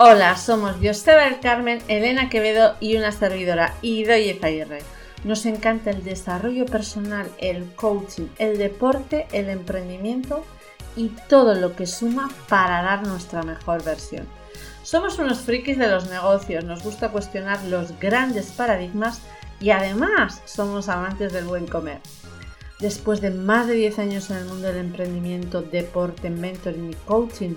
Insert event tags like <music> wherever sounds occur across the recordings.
Hola, somos Joseba del Carmen, Elena Quevedo y una servidora, Idoye Zaguirre. Nos encanta el desarrollo personal, el coaching, el deporte, el emprendimiento y todo lo que suma para dar nuestra mejor versión. Somos unos frikis de los negocios, nos gusta cuestionar los grandes paradigmas y además somos amantes del buen comer. Después de más de 10 años en el mundo del emprendimiento, deporte, mentoring y coaching,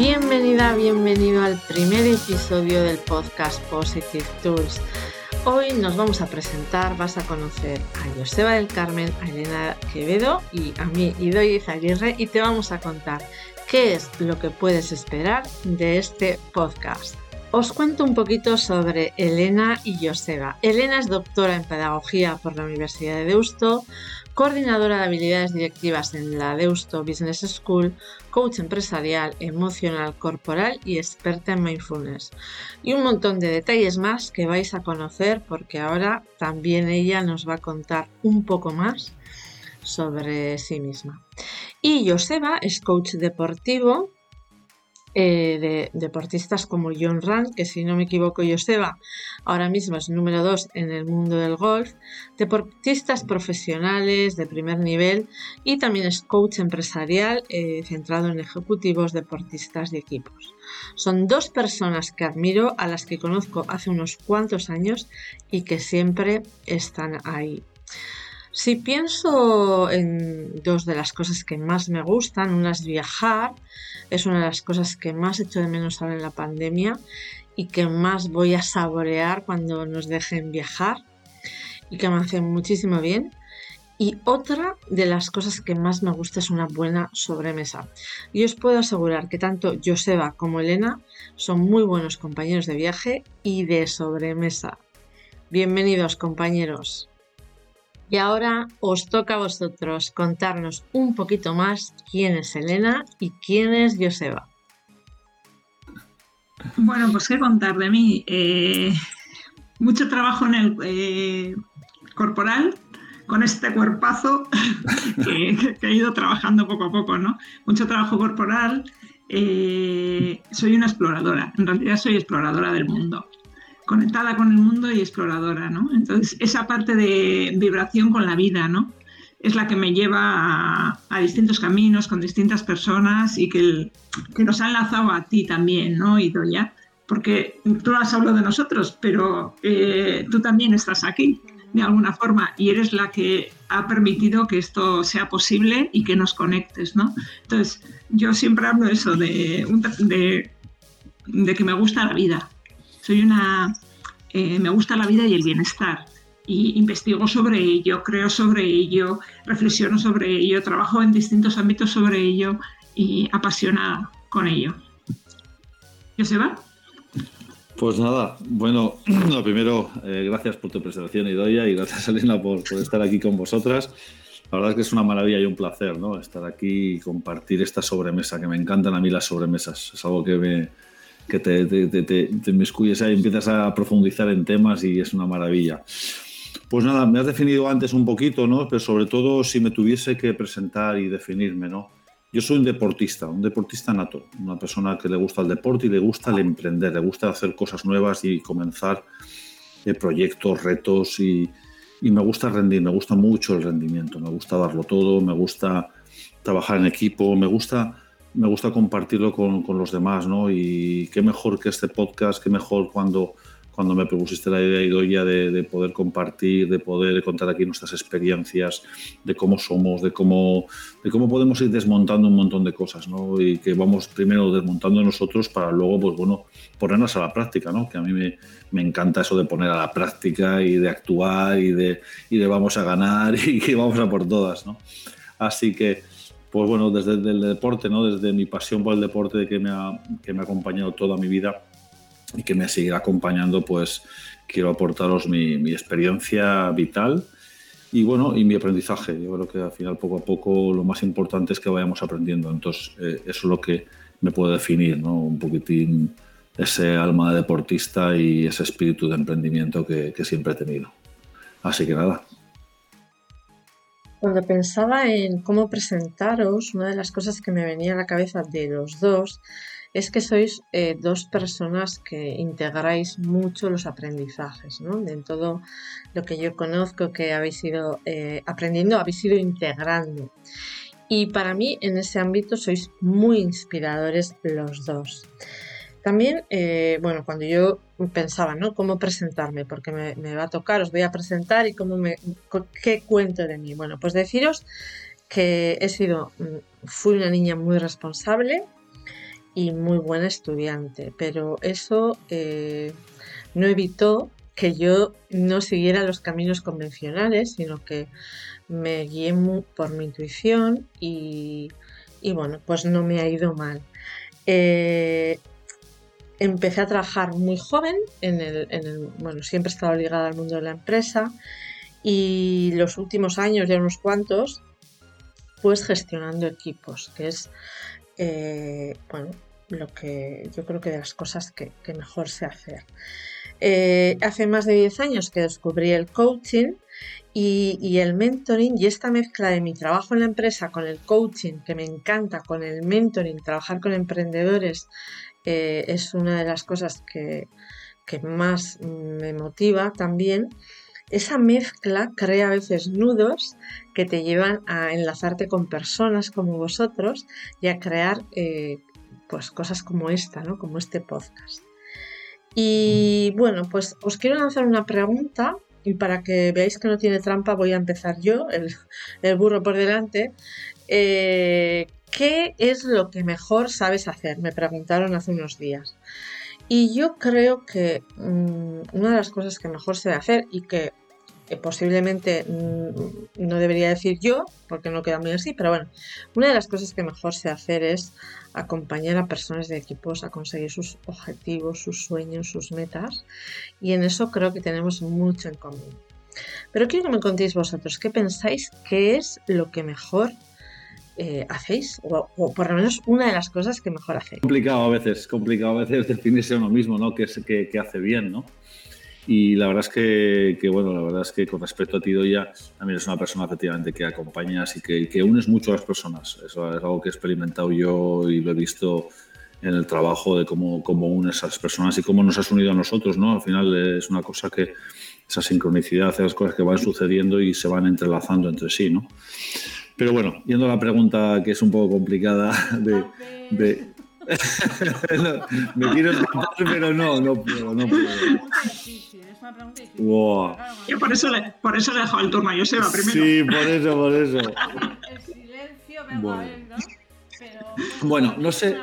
Bienvenida, bienvenido al primer episodio del podcast Positive Tools. Hoy nos vamos a presentar, vas a conocer a Joseba del Carmen, a Elena Quevedo y a mí, Idoy Aguirre, y te vamos a contar qué es lo que puedes esperar de este podcast. Os cuento un poquito sobre Elena y Joseba. Elena es doctora en Pedagogía por la Universidad de Deusto, coordinadora de habilidades directivas en la Deusto Business School, coach empresarial, emocional, corporal y experta en mindfulness. Y un montón de detalles más que vais a conocer porque ahora también ella nos va a contar un poco más sobre sí misma. Y Joseba es coach deportivo eh, de deportistas como John Rand, que si no me equivoco Joseba, ahora mismo es número 2 en el mundo del golf, deportistas profesionales de primer nivel y también es coach empresarial eh, centrado en ejecutivos, deportistas y equipos. Son dos personas que admiro, a las que conozco hace unos cuantos años y que siempre están ahí. Si pienso en dos de las cosas que más me gustan, una es viajar, es una de las cosas que más echo de menos ahora en la pandemia y que más voy a saborear cuando nos dejen viajar y que me hace muchísimo bien. Y otra de las cosas que más me gusta es una buena sobremesa. Y os puedo asegurar que tanto Joseba como Elena son muy buenos compañeros de viaje y de sobremesa. Bienvenidos compañeros. Y ahora os toca a vosotros contarnos un poquito más quién es Elena y quién es Joseba. Bueno, pues qué contar de mí. Eh, mucho trabajo en el eh, corporal, con este cuerpazo <laughs> que, he ido trabajando poco a poco, ¿no? Mucho trabajo corporal. Eh, soy una exploradora, en realidad soy exploradora del mundo conectada con el mundo y exploradora, ¿no? Entonces, esa parte de vibración con la vida, ¿no? Es la que me lleva a, distintos caminos con distintas personas y que, nos ha enlazado a ti también, ¿no, Idoya? Porque tú has hablado de nosotros, pero eh, tú también estás aquí de alguna forma y eres la que ha permitido que esto sea posible y que nos conectes, ¿no? Entonces, yo siempre hablo eso, de, de, de que me gusta la vida, soy una, eh, me gusta la vida y el bienestar y investigo sobre ello, creo sobre ello, reflexiono sobre ello, trabajo en distintos ámbitos sobre ello y apasionada con ello. ¿Joseba? Pues nada, bueno, <clears throat> lo primero, eh, gracias por tu presentación, Idoia, y gracias, Elena, por, por, estar aquí con vosotras. La verdad es que es una maravilla y un placer, ¿no? Estar aquí y compartir esta sobremesa, que me encantan a mí las sobremesas. Es algo que me, que te, te, te, te empiezas a profundizar en temas y es una maravilla. Pues nada, me has definido antes un poquito, ¿no? Pero sobre todo si me tuviese que presentar y definirme, ¿no? Yo soy un deportista, un deportista nato, una persona que le gusta el deporte y le gusta el emprender, le gusta hacer cosas nuevas y comenzar eh, proyectos, retos y, y me gusta rendir, me gusta mucho el rendimiento, me gusta darlo todo, me gusta trabajar en equipo, me gusta me gusta compartirlo con, con, los demás, ¿no? Y qué mejor que este podcast, qué mejor cuando, cuando me propusiste la idea, Idoia, de, de poder compartir, de poder contar aquí nuestras experiencias, de cómo somos, de cómo, de cómo podemos ir desmontando un montón de cosas, ¿no? Y que vamos primero desmontando nosotros para luego, pues bueno, ponernos a la práctica, ¿no? Que a mí me, me encanta eso de poner a la práctica y de actuar y de, y de vamos a ganar <laughs> y que vamos a por todas, ¿no? Así que pues bueno, desde el deporte, ¿no? desde mi pasión por el deporte que me ha, que me ha acompañado toda mi vida y que me sigue acompañando, pues quiero aportaros mi, mi experiencia vital y bueno, y mi aprendizaje. Yo creo que al final, poco a poco, lo más importante es que vayamos aprendiendo. Entonces, eh, eso es lo que me puede definir, ¿no? Un poquitín ese alma de deportista y ese espíritu de emprendimiento que, que siempre he tenido. Así que nada, cuando pensaba en cómo presentaros, una de las cosas que me venía a la cabeza de los dos es que sois eh, dos personas que integráis mucho los aprendizajes, ¿no? En todo lo que yo conozco que habéis ido eh, aprendiendo, habéis ido integrando. Y para mí en ese ámbito sois muy inspiradores los dos. También, eh, bueno, cuando yo pensaba, ¿no? ¿Cómo presentarme? Porque me, va a tocar, os voy a presentar y cómo me, qué cuento de mí. Bueno, pues deciros que he sido, mm, fui una niña muy responsable y muy buena estudiante, pero eso eh, no evitó que yo no siguiera los caminos convencionales, sino que me guié por mi intuición y, bueno, pues no me ha ido mal. Eh, empecé a trabajar muy joven, en el, bueno, siempre he estado ligada al mundo de la empresa y los últimos años, ya unos cuantos, pues gestionando equipos, que es, eh, bueno, lo que yo creo que de las cosas que, mejor sé hacer. Eh, hace más de 10 años que descubrí el coaching y, y, el mentoring y esta mezcla de mi trabajo en la empresa con el coaching, que me encanta, con el mentoring, trabajar con emprendedores eh, es una de las cosas que, más me motiva también. Esa mezcla crea a veces nudos que te llevan a enlazarte con personas como vosotros y a crear eh, pues cosas como esta, ¿no? como este podcast. Y bueno, pues os quiero lanzar una pregunta y para que veáis que no tiene trampa voy a empezar yo, el, burro por delante. Eh, ¿Qué es lo que mejor sabes hacer? Me preguntaron hace unos días. Y yo creo que mm, una de las cosas que mejor sé hacer y que posiblemente mm, no debería decir yo, porque no queda muy así, pero bueno, una de las cosas que mejor sé hacer es acompañar a personas de equipos a conseguir sus objetivos, sus sueños, sus metas, y en eso creo que tenemos mucho en común. Pero quiero que me contéis vosotros, ¿qué pensáis que es lo que mejor eh, hacéis, o, por lo menos una de las cosas que mejor hacéis. Complicado a veces, complicado a veces <laughs> definirse uno mismo, ¿no? Que, es, que, hace bien, ¿no? Y la verdad es que, bueno, la verdad es que con respecto a ti, Doya, también es una persona efectivamente que acompañas y que, que unes mucho a las personas. Eso es algo que he experimentado yo y lo he visto en el trabajo de cómo, cómo unes a las personas y cómo nos has unido a nosotros, ¿no? Al final es una cosa que, esa sincronicidad, esas cosas que van sucediendo y se van entrelazando entre sí, ¿no? Pero bueno, yendo a la pregunta que es un poco complicada <laughs> de... <laughs> me quiero escapar, pero no, no puedo, no puedo. Wow. Yo por eso, le, por eso le he dejado el turno a Joseba primero. Sí, por eso, por eso. El silencio, vengo bueno. a ver, ¿no? Pero, bueno, no sé.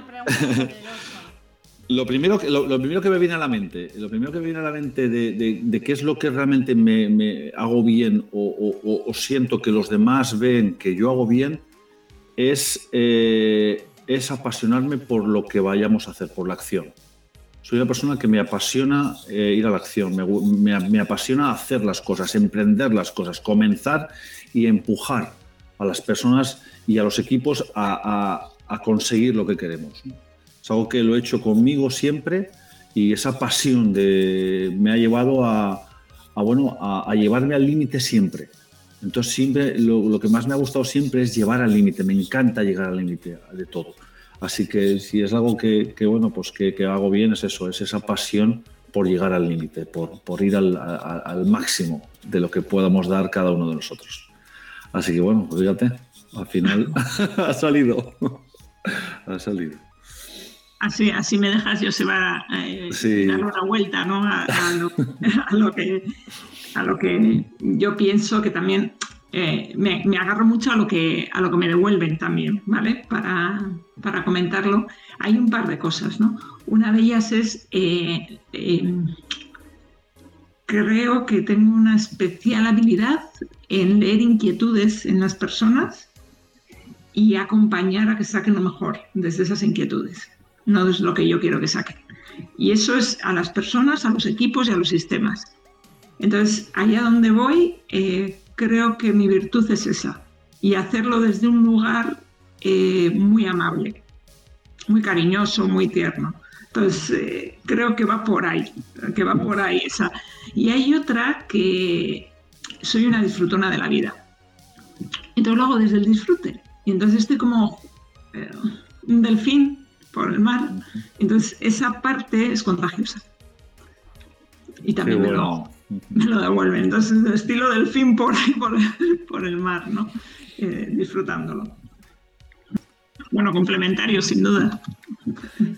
Lo primero, que, lo, primero que me viene a la mente, lo primero que me viene a la mente de, qué es lo que realmente me, hago bien o, siento que los demás ven que yo hago bien es, eh, es apasionarme por lo que vayamos a hacer, por la acción. Soy una persona que me apasiona eh, ir a la acción, me, apasiona hacer las cosas, emprender las cosas, comenzar y empujar a las personas y a los equipos a conseguir lo que queremos. Es algo que lo he hecho conmigo siempre y esa pasión de, me ha llevado a, bueno, a, llevarme al límite siempre. Entonces siempre lo, que más me ha gustado siempre es llevar al límite. Me encanta llegar al límite de todo. Así que si es algo que, bueno, pues que, hago bien es eso, es esa pasión por llegar al límite, por, por, ir al, al, máximo de lo que podamos dar cada uno de nosotros. Así que bueno, pues fíjate, al final <laughs> <laughs> ha salido. ha salido. Así, así me dejas, yo se va eh, dar una vuelta ¿no? <laughs> a, lo, que, a lo que yo pienso que también eh, me, agarro mucho a lo que, a lo que me devuelven también, ¿vale? Para, para comentarlo. Hay un par de cosas, ¿no? Una de ellas es, eh, creo que tengo una especial habilidad en leer inquietudes en las personas y acompañar a que saquen lo mejor desde esas inquietudes, no desde lo que yo quiero que saquen. Y eso es a las personas, a los equipos y a los sistemas. Entonces, allá donde voy, eh, creo que mi virtud es esa, y hacerlo desde un lugar eh, muy amable, muy cariñoso, muy tierno. Entonces, eh, creo que va por ahí, que va por ahí esa. Y hay otra que soy una disfrutona de la vida. Entonces lo hago desde el disfrute. Y entonces estoy como un delfín por el mar. Entonces, esa parte es contagiosa. Y también me, lo, me, lo, devuelve. Entonces, el estilo delfín por, <laughs> por, por el mar, ¿no? Eh, disfrutándolo. Bueno, complementario, sin duda.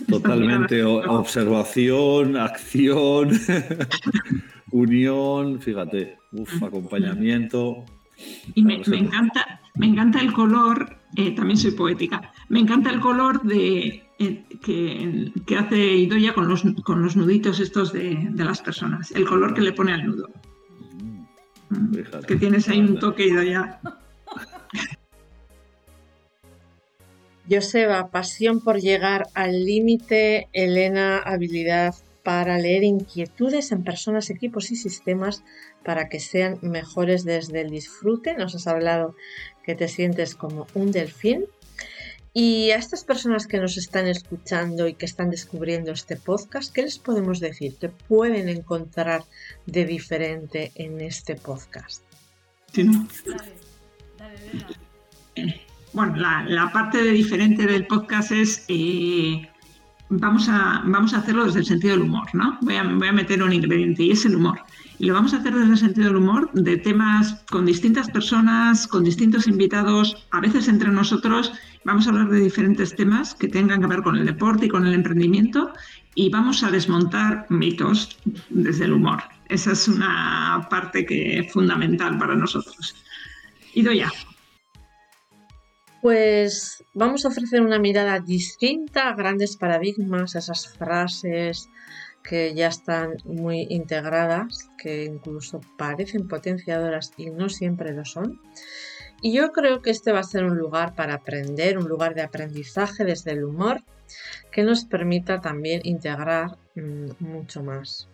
Totalmente. Observación, acción, <laughs> unión, fíjate, uf, acompañamiento. Y me, me encanta, me encanta el color, eh, también soy poética, me encanta el color de, que, que, hace Idoya con los, con los nuditos estos de, de, las personas, el color que le pone al nudo. Mm, fíjate, que tienes ahí un toque Idoya. <laughs> Joseba, pasión por llegar al límite, Elena, habilidad para leer inquietudes en personas, equipos y sistemas para que sean mejores desde el disfrute. Nos has hablado que te sientes como un delfín. Y a estas personas que nos están escuchando y que están descubriendo este podcast, ¿qué les podemos decir? ¿Qué pueden encontrar de diferente en este podcast? Sí, ¿no? Bueno, la, la, parte de diferente del podcast es eh, vamos, a, vamos a hacerlo desde el sentido del humor, ¿no? Voy a, voy a meter un ingrediente y es el humor. Y lo vamos a hacer desde el sentido del humor, de temas con distintas personas, con distintos invitados, a veces entre nosotros. Vamos a hablar de diferentes temas que tengan que ver con el deporte y con el emprendimiento y vamos a desmontar mitos desde el humor. Esa es una parte que es fundamental para nosotros. Ido ya. Pues vamos a ofrecer una mirada distinta a grandes paradigmas, a esas frases, que ya están muy integradas, que incluso parecen potenciadoras y no siempre lo son. Y yo creo que este va a ser un lugar para aprender, un lugar de aprendizaje desde el humor, que nos permita también integrar mmm, mucho más.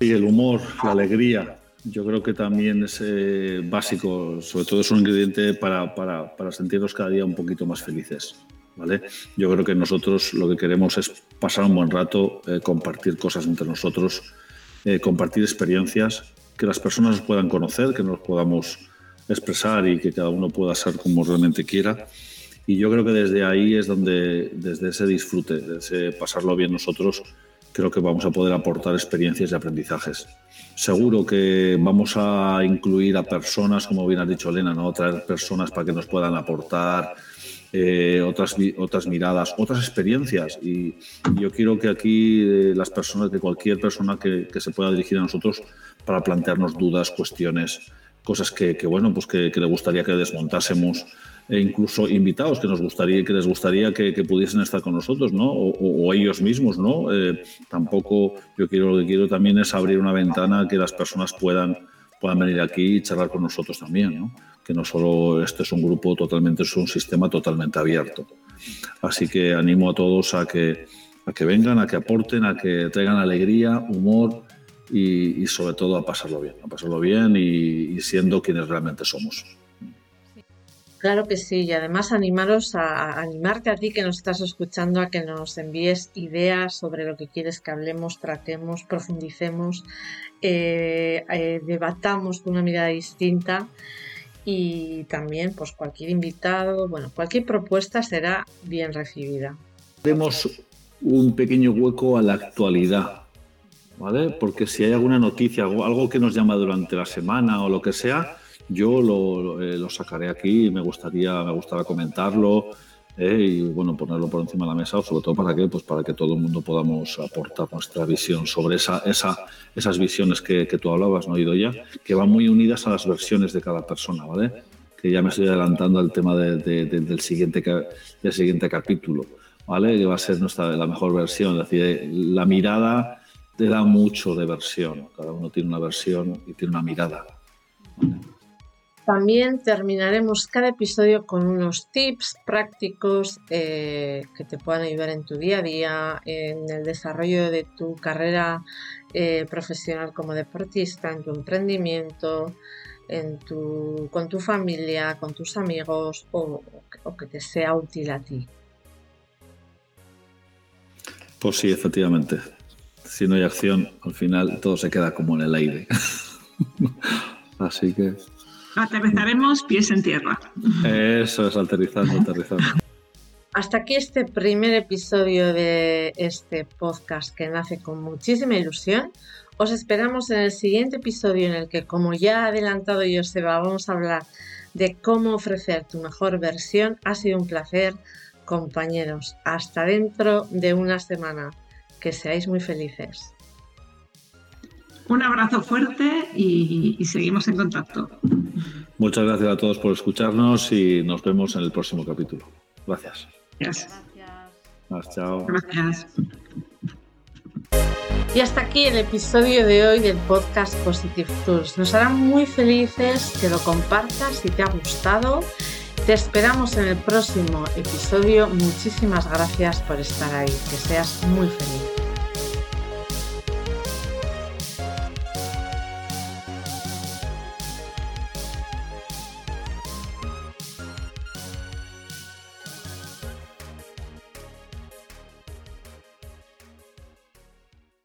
Y el humor, la alegría, yo creo que también es eh, básico, sobre todo es un ingrediente para, para, para sentirnos cada día un poquito más felices. ¿vale? Yo creo que nosotros lo que queremos es pasar un buen rato, eh, compartir cosas entre nosotros, eh, compartir experiencias, que las personas nos puedan conocer, que nos podamos expresar y que cada uno pueda ser como realmente quiera. Y yo creo que desde ahí es donde, desde ese disfrute, de ese pasarlo bien nosotros, creo que vamos a poder aportar experiencias y aprendizajes. Seguro que vamos a incluir a personas, como bien ha dicho Elena, ¿no? traer personas para que nos puedan aportar eh, otras, otras miradas, otras experiencias. Y, yo quiero que aquí eh, las personas, que cualquier persona que, se pueda dirigir a nosotros para plantearnos dudas, cuestiones, cosas que, que bueno, pues que, le gustaría que desmontásemos, e incluso invitados que nos gustaría, que les gustaría que, pudiesen estar con nosotros, ¿no? O, ellos mismos, ¿no? Eh, tampoco, yo quiero, lo que quiero también es abrir una ventana que las personas puedan, puedan venir aquí y charlar con nosotros también, ¿no? que no solo este es un grupo totalmente, es un sistema totalmente abierto. Así que animo a todos a que, a que vengan, a que aporten, a que traigan alegría, humor y, sobre todo a pasarlo bien, a pasarlo bien y siendo quienes realmente somos. Claro que sí, y además animaros a, animarte a ti que nos estás escuchando a que nos envíes ideas sobre lo que quieres que hablemos, tratemos, profundicemos, eh, eh, debatamos con una mirada distinta y también pues cualquier invitado, bueno, cualquier propuesta será bien recibida. Haremos un pequeño hueco a la actualidad, ¿vale? Porque si hay alguna noticia, algo que nos llama durante la semana o lo que sea, yo lo, eh, lo sacaré aquí me gustaría, me gustaría comentarlo, ¿eh? y bueno, ponerlo por encima de la mesa, sobre todo para que, pues para que todo el mundo podamos aportar nuestra visión sobre esa, esa, esas visiones que, que tú hablabas, ¿no, Idoya? Que van muy unidas a las versiones de cada persona, ¿vale? Que ya me estoy adelantando al tema de, de, de, del, siguiente, del siguiente capítulo, ¿vale? Que va a ser nuestra, la mejor versión, es decir, la mirada te da mucho de versión, cada uno tiene una versión y tiene una mirada. ¿vale? También terminaremos cada episodio con unos tips prácticos eh, que te puedan ayudar en tu día a día, en el desarrollo de tu carrera eh, profesional como deportista, en tu emprendimiento, en tu, con tu familia, con tus amigos o, o que te sea útil a ti. Pues sí, efectivamente. Si no hay acción, al final todo se queda como en el aire. <laughs> Así que. Aterrizaremos pies en tierra. Eso es, aterrizando, aterrizando. Hasta aquí este primer episodio de este podcast que nace con muchísima ilusión. Os esperamos en el siguiente episodio en el que, como ya ha adelantado Joseba, vamos a hablar de cómo ofrecer tu mejor versión. Ha sido un placer, compañeros. Hasta dentro de una semana. Que seáis muy felices. Un abrazo fuerte y, seguimos en contacto. Muchas gracias a todos por escucharnos y nos vemos en el próximo capítulo. Gracias. Gracias. Gracias. Chao. Gracias. Y hasta aquí el episodio de hoy del podcast Positive Tools. Nos hará muy felices que lo compartas si te ha gustado. Te esperamos en el próximo episodio. Muchísimas gracias por estar ahí. Que seas muy feliz.